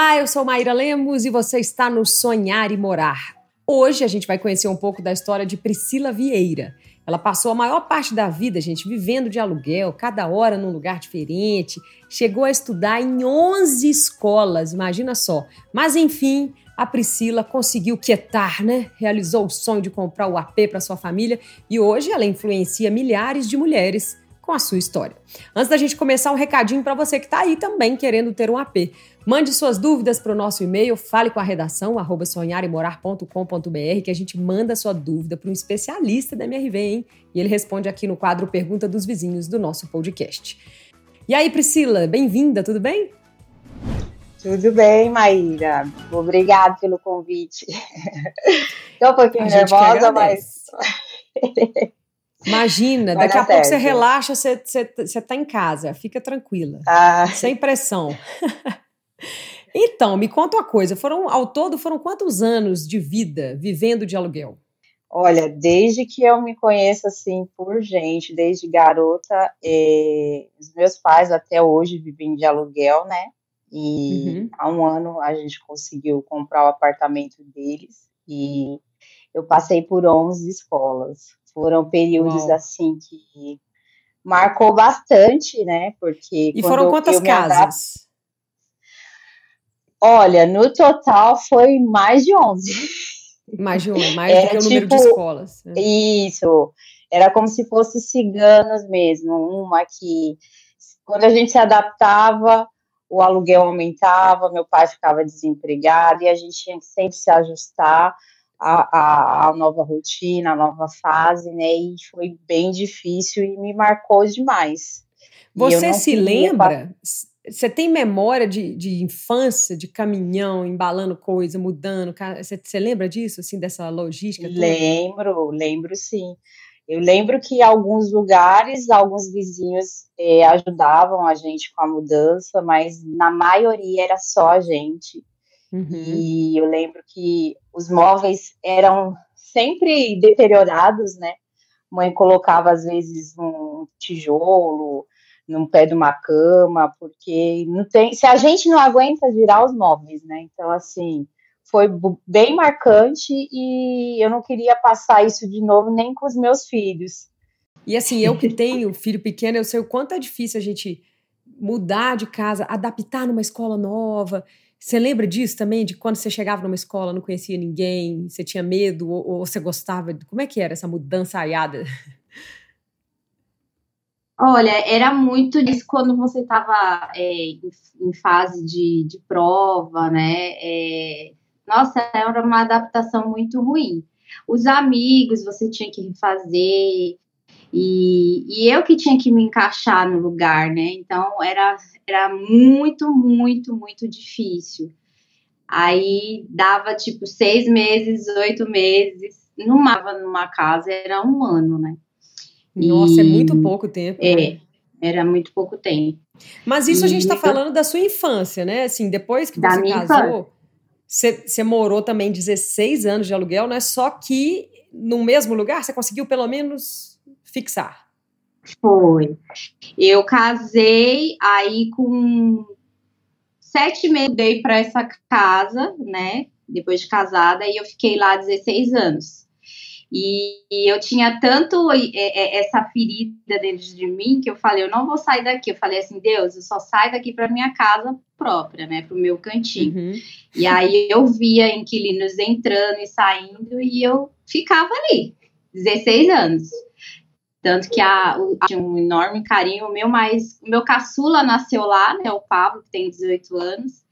Olá, eu sou Maíra Lemos e você está no Sonhar e Morar. Hoje a gente vai conhecer um pouco da história de Priscila Vieira. Ela passou a maior parte da vida, gente, vivendo de aluguel, cada hora num lugar diferente. Chegou a estudar em 11 escolas, imagina só. Mas enfim, a Priscila conseguiu quietar, né? Realizou o sonho de comprar o AP para sua família e hoje ela influencia milhares de mulheres com a sua história. Antes da gente começar, um recadinho para você que está aí também querendo ter um AP. Mande suas dúvidas para o nosso e-mail, fale com a redação, arroba sonharemorar.com.br, que a gente manda sua dúvida para um especialista da MRV, hein? E ele responde aqui no quadro Pergunta dos Vizinhos do nosso podcast. E aí, Priscila, bem-vinda, tudo bem? Tudo bem, Maíra. Obrigada pelo convite. Estou um pouquinho nervosa, mas. Imagina, Vai daqui a pouco você relaxa, você, você, você tá em casa, fica tranquila. Ah. Sem pressão. então, me conta uma coisa: foram, ao todo, foram quantos anos de vida vivendo de aluguel? Olha, desde que eu me conheço assim por gente, desde garota, é, os meus pais até hoje vivem de aluguel, né? E uhum. há um ano a gente conseguiu comprar o apartamento deles e eu passei por 11 escolas. Foram períodos Uau. assim que marcou bastante, né? Porque e foram quantas casas? Olha, no total foi mais de 11. Mais de 11, mais é, do que o tipo, número de tipo, escolas. Né? Isso. Era como se fosse ciganos mesmo. Uma que, quando a gente se adaptava, o aluguel aumentava, meu pai ficava desempregado e a gente tinha que sempre se ajustar à, à, nova rotina, à nova fase, né? E foi bem difícil e me marcou demais. Você se lembra? Você tem memória de, de infância, de caminhão, embalando coisa, mudando? Você, você lembra disso, assim, dessa logística? Lembro, lembro sim. Eu lembro que em alguns lugares, alguns vizinhos é, ajudavam a gente com a mudança, mas na maioria era só a gente. Uhum. E eu lembro que os móveis eram sempre deteriorados, né? Mãe colocava às vezes um tijolo no pé de uma cama, porque não tem, se a gente não aguenta girar os móveis, né? Então assim, foi bem marcante e eu não queria passar isso de novo nem com os meus filhos. E assim, eu que tenho filho pequeno, eu sei o quanto é difícil a gente mudar de casa, adaptar numa escola nova. Você lembra disso também? De quando você chegava numa escola, não conhecia ninguém, você tinha medo ou, ou você gostava? Como é que era essa mudança aiada? Olha, era muito disso quando você estava é, em, fase de, de prova, né? É, nossa, era uma adaptação muito ruim. Os amigos você tinha que refazer, e, e eu que tinha que me encaixar no lugar, né? Então era, era muito, muito, muito difícil. Aí dava tipo seis meses, oito meses, numa, numa casa era um ano, né? Nossa, é e, é muito pouco tempo. É, né? era muito pouco tempo. Mas isso e, a gente está falando da sua infância, né? Assim, depois que você casou. Infância você morou também 16 anos de aluguel, né? Só que no mesmo lugar você conseguiu pelo menos fixar. Foi. Eu casei, aí com sete meses dei para essa casa, né? Depois de casada, e eu fiquei lá 16 anos. E, e, eu tinha tanto essa ferida dentro de mim que eu falei, eu não vou sair daqui. Eu falei assim, Deus, eu só saio daqui para minha casa própria, né, para o meu cantinho. Uhum. E aí eu via inquilinos entrando e saindo e eu ficava ali, 16 anos. Tanto que a, tinha um enorme carinho. O meu mais, o meu caçula nasceu lá, né, o Pablo, que tem 18 anos.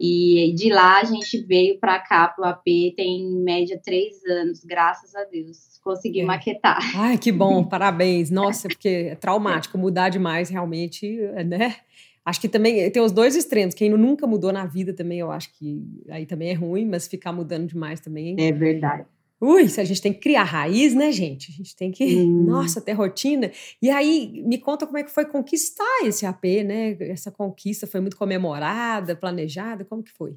E de lá a gente veio para cá, para o AP, tem em média três anos, graças a Deus. Consegui é. maquetar. Ai, que bom, parabéns. Nossa, porque é traumático mudar demais, realmente, né? Acho que também tem os dois extremos. Quem nunca mudou na vida também, eu acho que aí também é ruim, mas ficar mudando demais também. É verdade. Ui, a gente tem que criar raiz, né, gente? A gente tem que, hum. nossa, ter rotina. E aí, me conta como é que foi conquistar esse AP, né? Essa conquista foi muito comemorada, planejada, como que foi?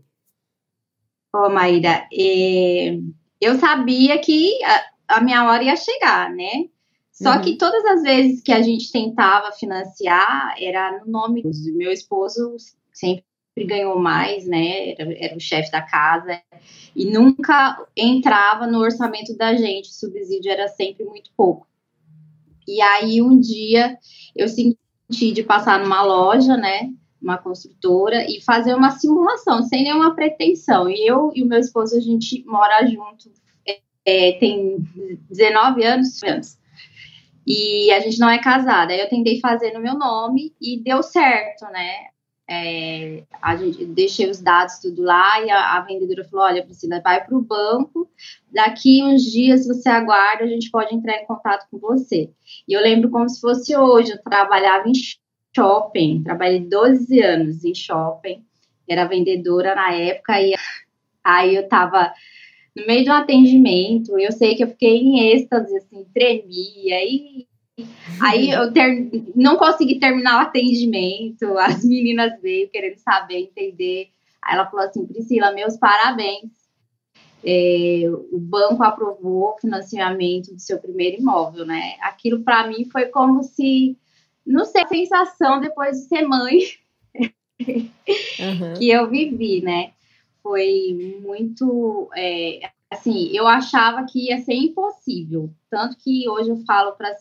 Ô, oh, Maíra, é, eu sabia que a, a, minha hora ia chegar, né? Só uhum. que todas as vezes que a gente tentava financiar, era no nome do meu esposo, sempre ganhou mais, né? Era, era o chefe da casa e nunca entrava no orçamento da gente. O subsídio era sempre muito pouco. E aí um dia eu senti de passar numa loja, né? Uma construtora e fazer uma simulação sem nenhuma pretensão. E eu e o meu esposo a gente mora junto, é, tem 19 anos, anos. E a gente não é casada. Eu tentei fazer no meu nome e deu certo, né? É, a gente deixei os dados tudo lá e a, a vendedora falou: olha, Priscila, vai para o banco, daqui uns dias você aguarda, a gente pode entrar em contato com você. E eu lembro como se fosse hoje, eu trabalhava em shopping, trabalhei 12 anos em shopping, era vendedora na época, e aí eu estava no meio de um atendimento, eu sei que eu fiquei em êxtase, assim, tremia, e Aí eu ter, não consegui terminar o atendimento, as meninas veio querendo saber, entender. Aí ela falou assim, Priscila, meus parabéns. É, o banco aprovou o financiamento do seu primeiro imóvel, né? Aquilo para mim foi como se, não sei, a sensação depois de ser mãe uhum. que eu vivi, né? Foi muito, é, assim, eu achava que ia ser impossível, tanto que hoje eu falo para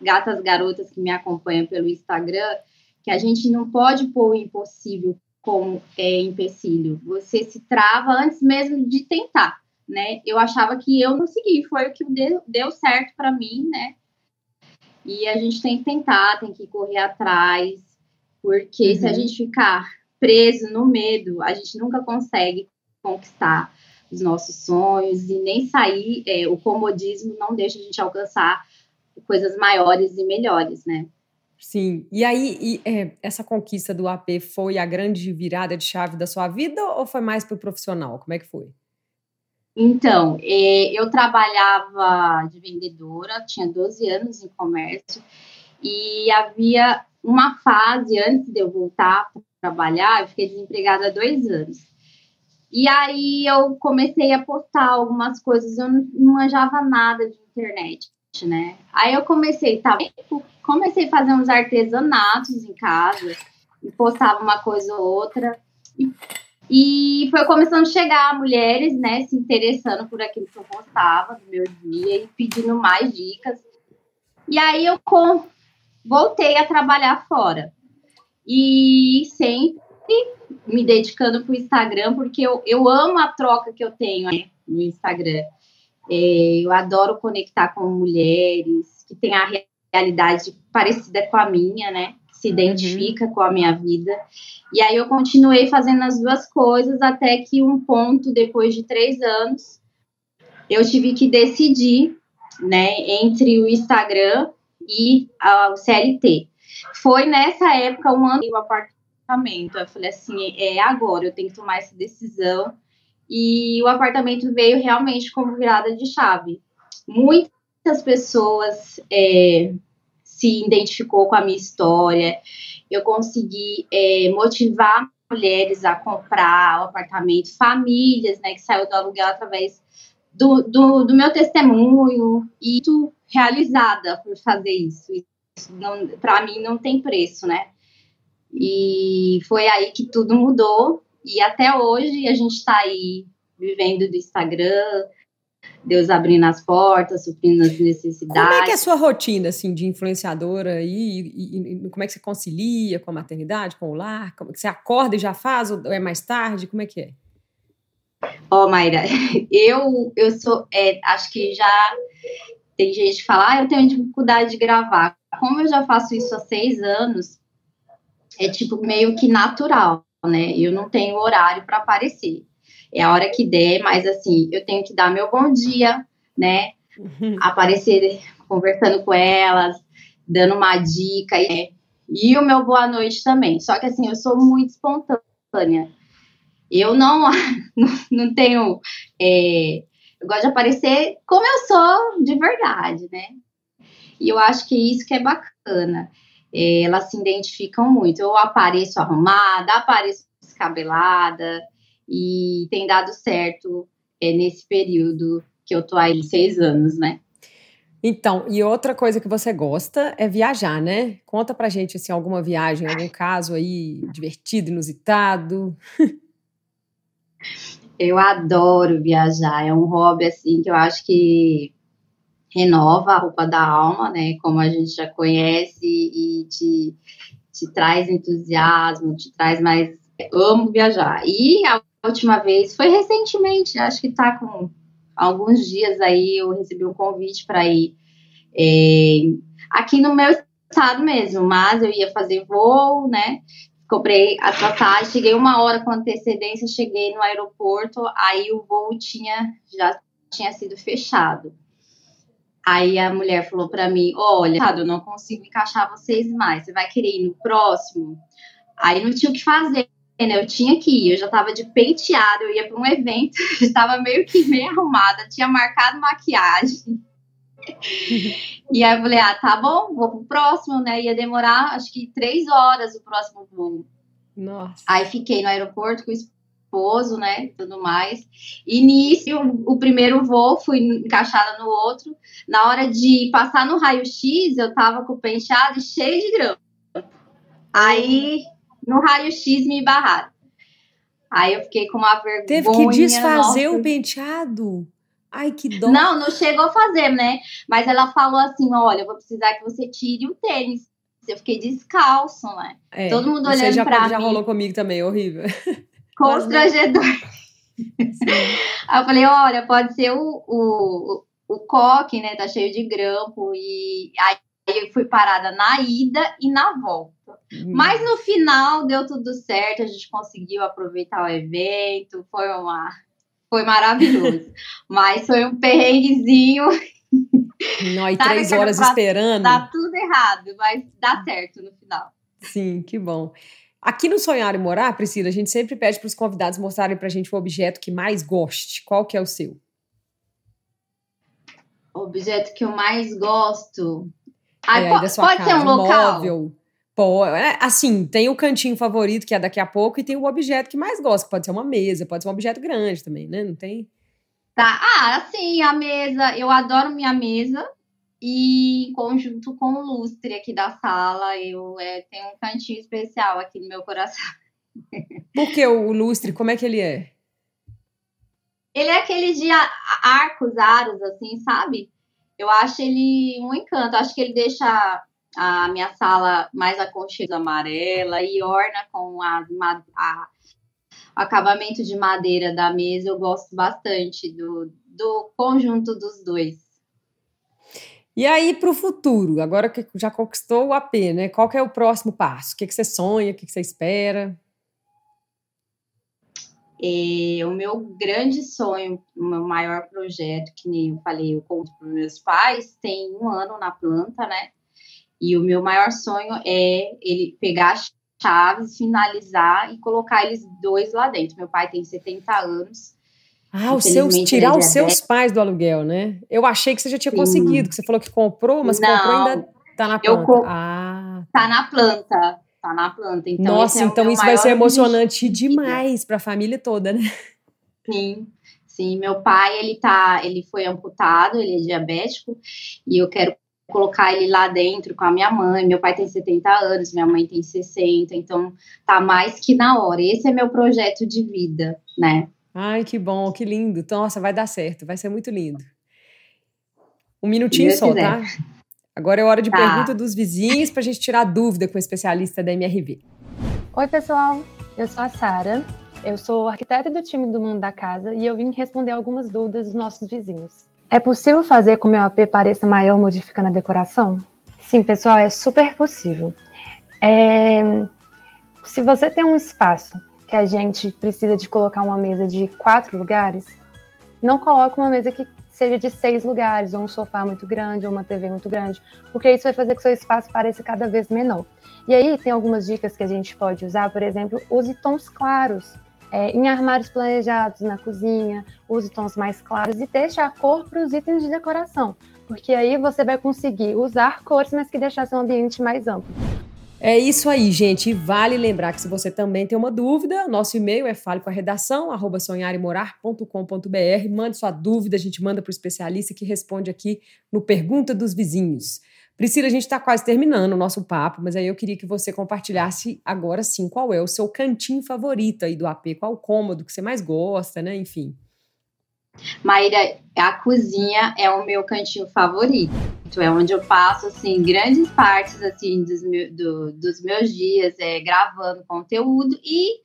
gatas garotas que me acompanham pelo Instagram, que a gente não pode pôr o impossível como é, empecilho. Você se trava antes mesmo de tentar, né? Eu achava que eu consegui, foi o que deu, deu certo para mim, né? E a gente tem que tentar, tem que correr atrás, porque uhum. se a uhum. gente ficar preso no medo, a gente nunca consegue conquistar os nossos sonhos e nem sair. É, o comodismo não deixa a gente alcançar coisas maiores e melhores, né? Sim. E aí, e, é, essa conquista do AP foi a grande virada de chave da sua vida ou foi mais para o profissional? Como é que foi? Então, é, eu trabalhava de vendedora, tinha 12 anos em comércio, e havia uma fase antes de eu voltar para trabalhar, eu fiquei desempregada há dois anos. E aí eu comecei a postar algumas coisas, eu não, não manjava nada de internet né? Aí eu comecei, tá, comecei a fazer uns artesanatos em casa postava uma coisa ou outra. E, e foi começando a chegar mulheres, né, se interessando por aquilo que eu postava no meu dia e pedindo mais dicas. E aí eu com, voltei a trabalhar fora. E sempre me dedicando para o Instagram, porque eu, eu amo a troca que eu tenho né, no Instagram. É, eu adoro conectar com mulheres que têm a realidade parecida com a minha, né? Se identifica uhum. com a minha vida. E aí eu continuei fazendo as duas coisas até que um ponto, depois de três anos, eu tive que decidir, né, entre o Instagram e o CLT. Foi nessa época, um ano, o apartamento. Eu falei assim, é agora, eu tenho que tomar essa decisão e o apartamento veio realmente como virada de chave. Muitas pessoas é, se identificou com a minha história. Eu consegui é, motivar mulheres a comprar o apartamento, famílias, né, que saiu do aluguel através do, do, do meu testemunho e tu realizada por fazer isso. isso para mim não tem preço, né? E foi aí que tudo mudou e até hoje a gente está aí vivendo do Instagram, Deus abrindo as portas, suprindo as necessidades. Como é que é a sua rotina, assim, de influenciadora e, e, e como é que você concilia com a maternidade, com o lar? Como é que você acorda e já faz ou é mais tarde? Como é que é? Ó, oh, Mayra, eu, eu sou, é, acho que já tem gente que fala, ah, eu tenho dificuldade de gravar. Como eu já faço isso há seis anos, é tipo meio que natural né? Eu não tenho horário para aparecer. É a hora que der, mas assim, eu tenho que dar meu bom dia, né? Uhum. Aparecer conversando com elas, dando uma dica e, e o meu boa noite também. Só que assim, eu sou muito espontânea. Eu não, não tenho. É, eu gosto de aparecer como eu sou de verdade, né? E eu acho que isso que é bacana elas se identificam muito. Eu apareço arrumada, apareço descabelada, e tem dado certo é, nesse período que eu tô aí seis anos, né? Então, e outra coisa que você gosta é viajar, né? Conta pra gente, assim, alguma viagem, algum caso aí divertido, inusitado. Eu adoro viajar, é um hobby, assim, que eu acho que renova a roupa da alma, né? Como a gente já conhece e te, te traz entusiasmo, te traz mais. Amo viajar. E a última vez foi recentemente, acho que tá com alguns dias aí eu recebi um convite para ir é, aqui no meu estado mesmo, mas eu ia fazer voo, né? Comprei a passagem, cheguei uma hora com antecedência, cheguei no aeroporto, aí o voo tinha já tinha sido fechado. Aí a mulher falou para mim: Olha, eu não consigo encaixar vocês mais. Você vai querer ir no próximo? Aí não tinha o que fazer né? Eu tinha que ir, eu já estava de penteado, eu ia para um evento, estava meio que meio arrumada, tinha marcado maquiagem. e aí eu falei, ah, tá bom, vou pro próximo, né? Ia demorar acho que três horas o próximo voo. Nossa. Aí fiquei no aeroporto com o esposo, né? Tudo mais. Início, o, primeiro voo, fui encaixada no outro. Na hora de passar no raio-x, eu tava com o penteado cheio de grama. Aí no raio-x me barraram. Aí eu fiquei com uma vergonha. Teve que desfazer nossa. o penteado. Ai, que dó. Não, não chegou a fazer, né? Mas ela falou assim: olha, eu vou precisar que você tire o tênis. Eu fiquei descalço, né? É, Todo mundo olhando já, pra já mim. Já rolou comigo também, horrível. Constrangedor. Aí eu falei: olha, pode ser o, o, o coque, né? Tá cheio de grampo. E aí eu fui parada na ida e na volta. Uhum. Mas no final deu tudo certo, a gente conseguiu aproveitar o evento, foi uma foi maravilhoso. Mas foi um perrenguezinho. Não, e três horas esperando. Dá tudo errado, mas dá certo no final. Sim, que bom. Aqui no Sonhar e Morar, Priscila, a gente sempre pede para os convidados mostrarem para a gente o objeto que mais goste. Qual que é o seu? O objeto que eu mais gosto. Ah, é, pode casa, ser um local. Móvel. Pô, é, assim, tem o cantinho favorito, que é daqui a pouco, e tem o objeto que mais gosta, que pode ser uma mesa, pode ser um objeto grande também, né? Não tem. Tá. Ah, sim, a mesa. Eu adoro minha mesa. E em conjunto com o lustre aqui da sala, eu é, tenho um cantinho especial aqui no meu coração. Por que o lustre? Como é que ele é? Ele é aquele de arcos, aros, assim, sabe? Eu acho ele um encanto. Acho que ele deixa a minha sala mais aconchega amarela e orna com a, a, acabamento de madeira da mesa. Eu gosto bastante do, do conjunto dos dois. E aí, para o futuro, agora que já conquistou o AP, né? Qual é o próximo passo? O que, que você sonha? O que, que você espera? E o meu grande sonho, o meu maior projeto, que nem eu falei, eu conto para meus pais, tem um ano na planta, né? E o meu maior sonho é ele pegar as chaves, finalizar e colocar eles dois lá dentro. Meu pai tem 70 anos. Ah, os seus, tirar os seus pais do aluguel, né? Eu achei que você já tinha Sim. conseguido, que você falou que comprou, mas Não, comprou ainda tá na planta. Eu, ah. Tá na planta. Tá na planta. Então, Nossa, é então isso vai ser emocionante demais para a família toda, né? Sim. Sim, meu pai, ele tá, ele foi amputado, ele é diabético, e eu quero colocar ele lá dentro com a minha mãe. Meu pai tem 70 anos, minha mãe tem 60, então tá mais que na hora. Esse é meu projeto de vida, né? Ai, que bom, que lindo. Nossa, vai dar certo, vai ser muito lindo. Um minutinho só, quiser. tá? Agora é hora de tá. pergunta dos vizinhos para a gente tirar dúvida com o especialista da MRV. Oi, pessoal. Eu sou a Sara. Eu sou arquiteta do time do Mundo da Casa e eu vim responder algumas dúvidas dos nossos vizinhos. É possível fazer com que o meu AP pareça maior modificando a decoração? Sim, pessoal, é super possível. É... Se você tem um espaço que a gente precisa de colocar uma mesa de quatro lugares, não coloque uma mesa que seja de seis lugares, ou um sofá muito grande, ou uma TV muito grande, porque isso vai fazer que seu espaço pareça cada vez menor. E aí tem algumas dicas que a gente pode usar, por exemplo, use tons claros é, em armários planejados na cozinha, use tons mais claros e deixe a cor para os itens de decoração, porque aí você vai conseguir usar cores, mas que deixar seu ambiente mais amplo. É isso aí, gente. E vale lembrar que se você também tem uma dúvida, nosso e-mail é falecoaredação, arroba sonharemorar.com.br. Mande sua dúvida, a gente manda para o especialista que responde aqui no Pergunta dos Vizinhos. Priscila, a gente está quase terminando o nosso papo, mas aí eu queria que você compartilhasse agora sim qual é o seu cantinho favorito aí do AP, qual o cômodo que você mais gosta, né? Enfim. Maíra, a cozinha é o meu cantinho favorito. É onde eu passo assim grandes partes assim dos, meu, do, dos meus dias é, gravando conteúdo e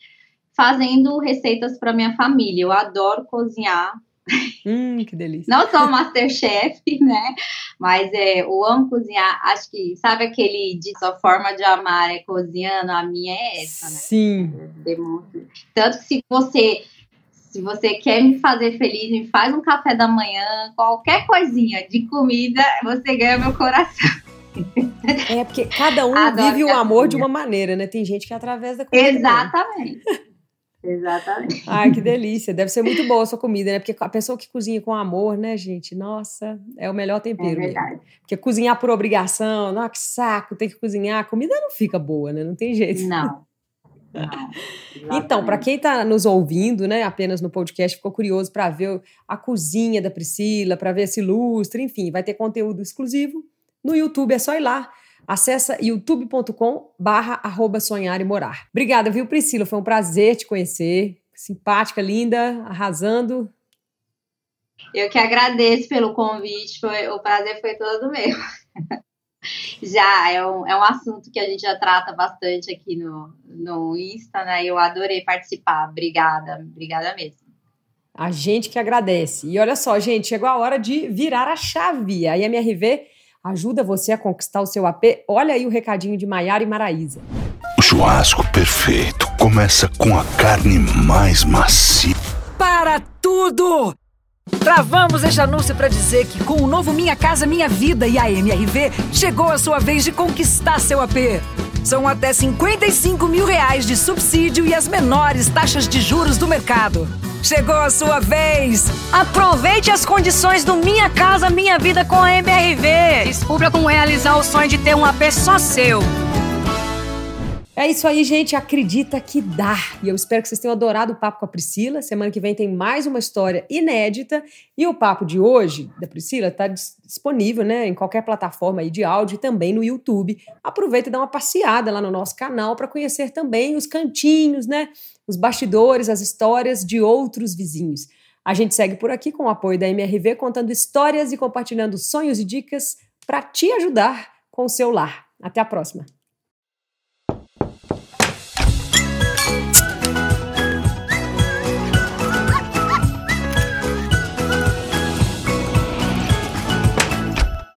fazendo receitas para minha família. Eu adoro cozinhar. Hum, que delícia. Não sou masterchef, né? Mas é, eu amo cozinhar. Acho que, sabe aquele de sua forma de amar é cozinhando? A minha é essa, né? Sim. Tanto que se você se você quer me fazer feliz, me faz um café da manhã, qualquer coisinha de comida, você ganha meu coração. É, porque cada um Adoro vive o amor de uma maneira, né? Tem gente que é através da comida. Exatamente. Exatamente. Ai, que delícia. Deve ser muito boa a sua comida, né? Porque a pessoa que cozinha com amor, né, gente? Nossa, é o melhor tempero. É verdade. Mesmo. Porque cozinhar por obrigação, não, que saco, tem que cozinhar. A comida não fica boa, né? Não tem jeito. Não. Então, para quem está nos ouvindo, né, apenas no podcast, ficou curioso para ver a cozinha da Priscila, para ver esse lustre, enfim, vai ter conteúdo exclusivo no YouTube, é só ir lá. Acesse youtube.com barra sonhar e morar. Obrigada, viu, Priscila? Foi um prazer te conhecer. Simpática, linda, arrasando. Eu que agradeço pelo convite, foi, o prazer foi todo meu. já é um, é um assunto que a gente já trata bastante aqui no, no Insta, né? Eu adorei participar. Obrigada, obrigada mesmo. A gente que agradece. E olha só, gente, chegou a hora de virar a chave. A MRV ajuda você a conquistar o seu AP. Olha aí o recadinho de Maiara e Maraísa. O churrasco perfeito começa com a carne mais macia. Para tudo! Travamos este anúncio para dizer que com o novo Minha Casa Minha Vida e a MRV, chegou a sua vez de conquistar seu AP. São até 55 mil reais de subsídio e as menores taxas de juros do mercado. Chegou a sua vez! Aproveite as condições do Minha Casa Minha Vida com a MRV. Descubra como realizar o sonho de ter um AP só seu. É isso aí, gente. Acredita que dá. E eu espero que vocês tenham adorado o papo com a Priscila. Semana que vem tem mais uma história inédita. E o papo de hoje, da Priscila, está disponível né, em qualquer plataforma aí de áudio e também no YouTube. Aproveita e dá uma passeada lá no nosso canal para conhecer também os cantinhos, né? Os bastidores, as histórias de outros vizinhos. A gente segue por aqui com o apoio da MRV, contando histórias e compartilhando sonhos e dicas para te ajudar com o seu lar. Até a próxima!